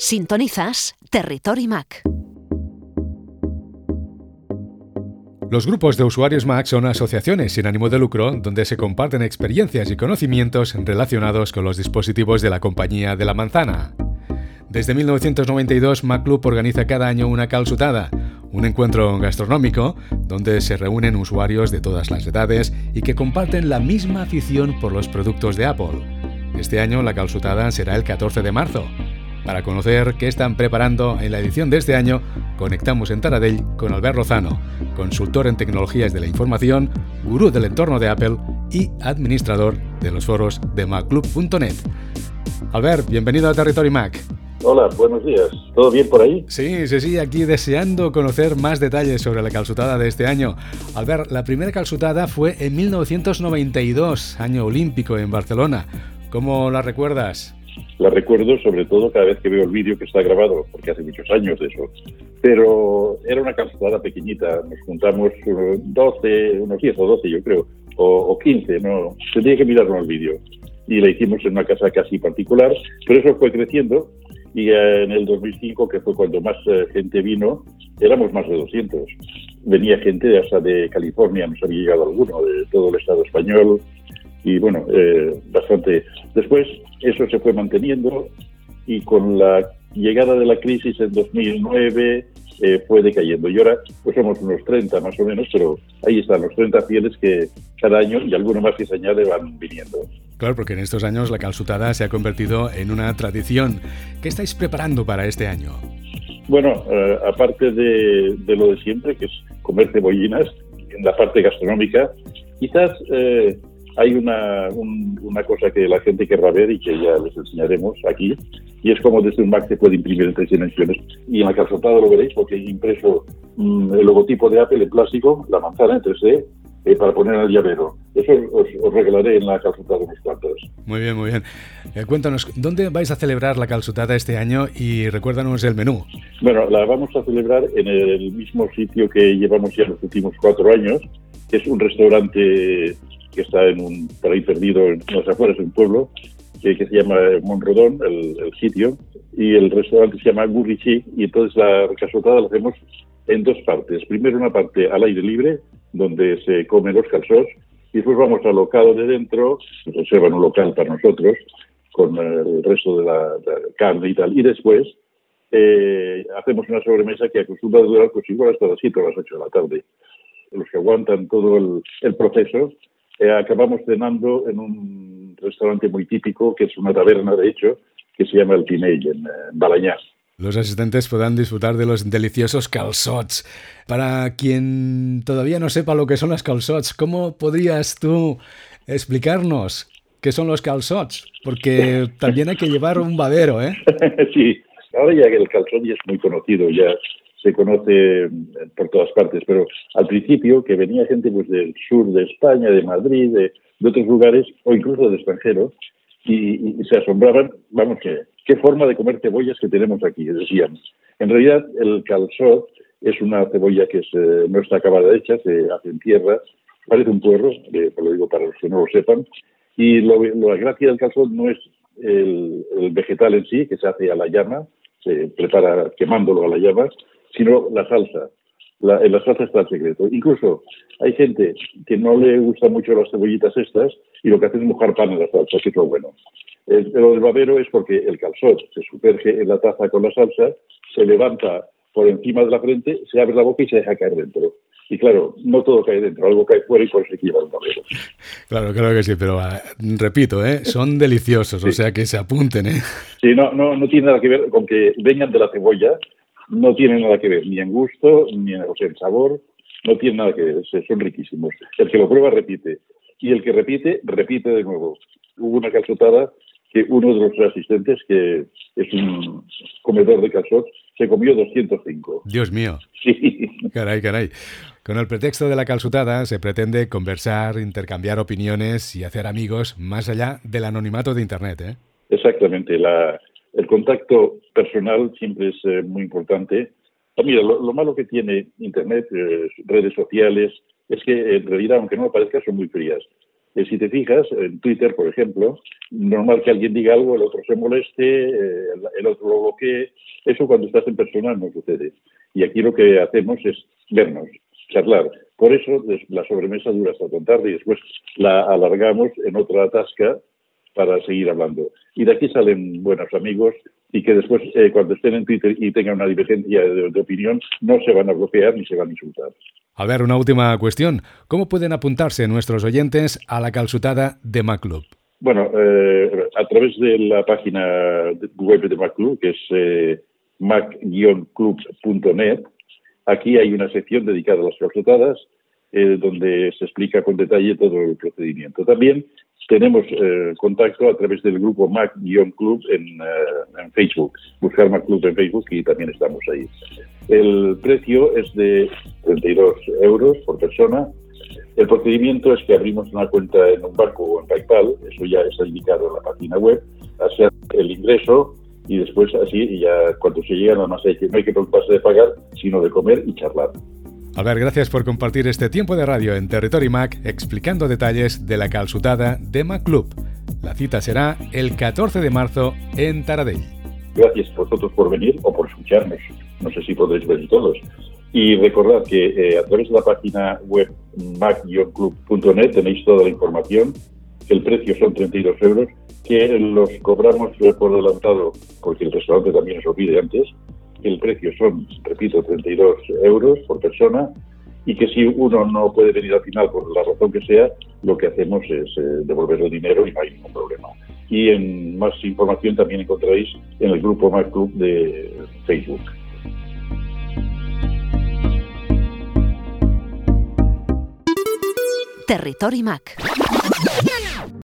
Sintonizas Territory Mac. Los grupos de usuarios Mac son asociaciones sin ánimo de lucro donde se comparten experiencias y conocimientos relacionados con los dispositivos de la compañía de la manzana. Desde 1992, Mac Club organiza cada año una calzutada, un encuentro gastronómico donde se reúnen usuarios de todas las edades y que comparten la misma afición por los productos de Apple. Este año la calzutada será el 14 de marzo. Para conocer qué están preparando en la edición de este año, conectamos en Taradell con Albert Lozano, consultor en tecnologías de la información, gurú del entorno de Apple y administrador de los foros de macclub.net. Albert, bienvenido a Territory Mac. Hola, buenos días. ¿Todo bien por ahí? Sí, sí, sí, aquí deseando conocer más detalles sobre la calzutada de este año. Albert, la primera calzutada fue en 1992, año olímpico en Barcelona. ¿Cómo la recuerdas? La recuerdo sobre todo cada vez que veo el vídeo que está grabado, porque hace muchos años de eso. Pero era una calzutada pequeñita, nos juntamos 12, eh, unos 10 o 12 yo creo, o, 15, no, tendría que mirarlo el vídeo. Y la hicimos en una casa casi particular, pero eso fue creciendo y en el 2005, que fue cuando más eh, gente vino, éramos más de 200. Venía gente hasta de California, nos había llegado alguno, de todo el Estado español, y bueno, eh, bastante. Después eso se fue manteniendo y con la llegada de la crisis en 2009 eh, fue decayendo. Y ahora pues somos unos 30 más o menos, pero ahí están los 30 fieles que cada año y alguno más que se añade van viniendo. Claro, porque en estos años la calzutada se ha convertido en una tradición. ¿Qué estáis preparando para este año? Bueno, eh, aparte de, lo de siempre, que es comer cebollinas, en la parte gastronómica, quizás eh, hay una, una cosa que la gente querrá ver y que ya les enseñaremos aquí, y es como desde un Mac se puede imprimir en tres dimensiones. Y en la calzotada lo veréis porque he impreso mm, el logotipo de Apple en plástico, la manzana en 3D, eh, para poner al llavero. Eso os, regalaré en la calzotada unos cuantos. Muy bien, muy bien. Eh, cuéntanos, ¿dónde vais a celebrar la calzotada este año y recuérdanos el menú? Bueno, la vamos a celebrar en el mismo sitio que llevamos ya los últimos cuatro años, que es un restaurante que está en un, por ahí perdido en las afueras de un pueblo, que, se llama Monrodón, el, sitio, y el restaurante se llama Gurrichi, y entonces la casotada la hacemos en dos partes. Primero una parte al aire libre, donde se comen los calzos, y después vamos al local de dentro, reservan un local para nosotros, con el resto de la, carne y tal, y después eh, hacemos una sobremesa que acostumbra durar pues igual hasta las 7 o las 8 de la tarde. Los que aguantan todo el, el proceso eh, acabamos cenando en un restaurante muy típico, que es una taberna, de hecho, que se llama El Pinell, en, Balañá. Los asistentes podrán disfrutar de los deliciosos calzots. Para quien todavía no sepa lo que son los calzots, ¿cómo podrías tú explicarnos qué son los calzots? Porque también hay que llevar un babero, ¿eh? sí, ahora ya que el calzot ya es muy conocido, ya se conoce por todas partes, pero al principio que venía gente pues del sur de España, de Madrid, de, otros lugares o incluso de extranjeros y, se asombraban, vamos que qué forma de comer cebollas que tenemos aquí, decían. En realidad el calzot es una cebolla que no está acabada hecha, se hace en tierra, parece un puerro, eh, lo digo para los que no lo sepan, y la gracia del calzot no es el, el vegetal en sí, que se hace a la llama, se prepara quemándolo a la llama, sino la salsa. En la salsa está el secreto. Incluso hay gente que no le gusta mucho las cebollitas estas y lo que hace es mojar pan en la salsa, que es lo bueno. Lo del babero es porque el calzot se sumerge en la taza con la salsa, se levanta por encima de la frente, se abre la boca y se deja caer dentro. Y claro, no todo cae dentro, algo cae fuera y por eso lleva el babero. Claro, claro que sí, pero ah, repito, ¿eh? son deliciosos, o sea que se apunten. ¿eh? Sí, no, no, no tiene nada que ver con que vengan de la cebolla, no tiene nada que ver, ni en gusto, ni en, sabor, no tiene nada que ver, son riquísimos. El que lo prueba repite, y el que repite, repite de nuevo. Hubo una calzotada que uno de los asistentes, que es un comedor de calzot, se comió 205. Dios mío. Sí. Caray, caray. Con el pretexto de la calzutada se pretende conversar, intercambiar opiniones y hacer amigos más allá del anonimato de Internet, ¿eh? Exactamente. La, el contacto personal siempre es eh, muy importante. Ah, mira, lo, malo que tiene Internet, eh, redes sociales, es que en realidad, aunque no lo parezca, son muy frías. eh, si te fijas, en Twitter, por ejemplo, normal que alguien diga algo, el otro se moleste, eh, el otro lo bloquee. Eso cuando estás en persona no sucede. Y aquí lo que hacemos es vernos, charlar. Por eso la sobremesa dura hasta tan tarde y después la alargamos en otra tasca para seguir hablando. Y de aquí salen buenos amigos y que después, eh, cuando estén en Twitter y tengan una divergencia de, opinión, no se van a bloquear ni se van a insultar. A ver, una última cuestión. ¿Cómo pueden apuntarse nuestros oyentes a la calzutada de MacClub? Bueno, eh, a través de la página web de MacClub, que es eh, mac-club.net, aquí hay una sección dedicada a las calzutadas, eh, donde se explica con detalle todo el procedimiento. También tenemos eh, contacto a través del grupo Mac-Club en, eh, en, Facebook. Buscar Mac Club en Facebook y también estamos ahí. El precio es de 32 euros por persona. El procedimiento es que abrimos una cuenta en un banco o en PayPal, eso ya está indicado en la página web, hacer el ingreso y después así, ya cuando se llega nada más hay que, no hay que preocuparse de pagar, sino de comer y charlar. Albert, gracias por compartir este tiempo de radio en Territory Mac explicando detalles de la calzutada de Mac Club. La cita será el 14 de marzo en Taradell. Gracias vosotros por venir o por escucharnos. No sé si podréis venir todos. Y recordad que eh, a través de la página web mac-club.net tenéis toda la información, el precio son 32 euros, que los cobramos por adelantado porque el restaurante también os olvide antes, el precio son, repito, 32 euros por persona y que si uno no puede venir al final por la razón que sea, lo que hacemos es eh, devolver el dinero y no hay ningún problema. Y en más información también encontraréis en el grupo Mac Club de Facebook. Territory Mac.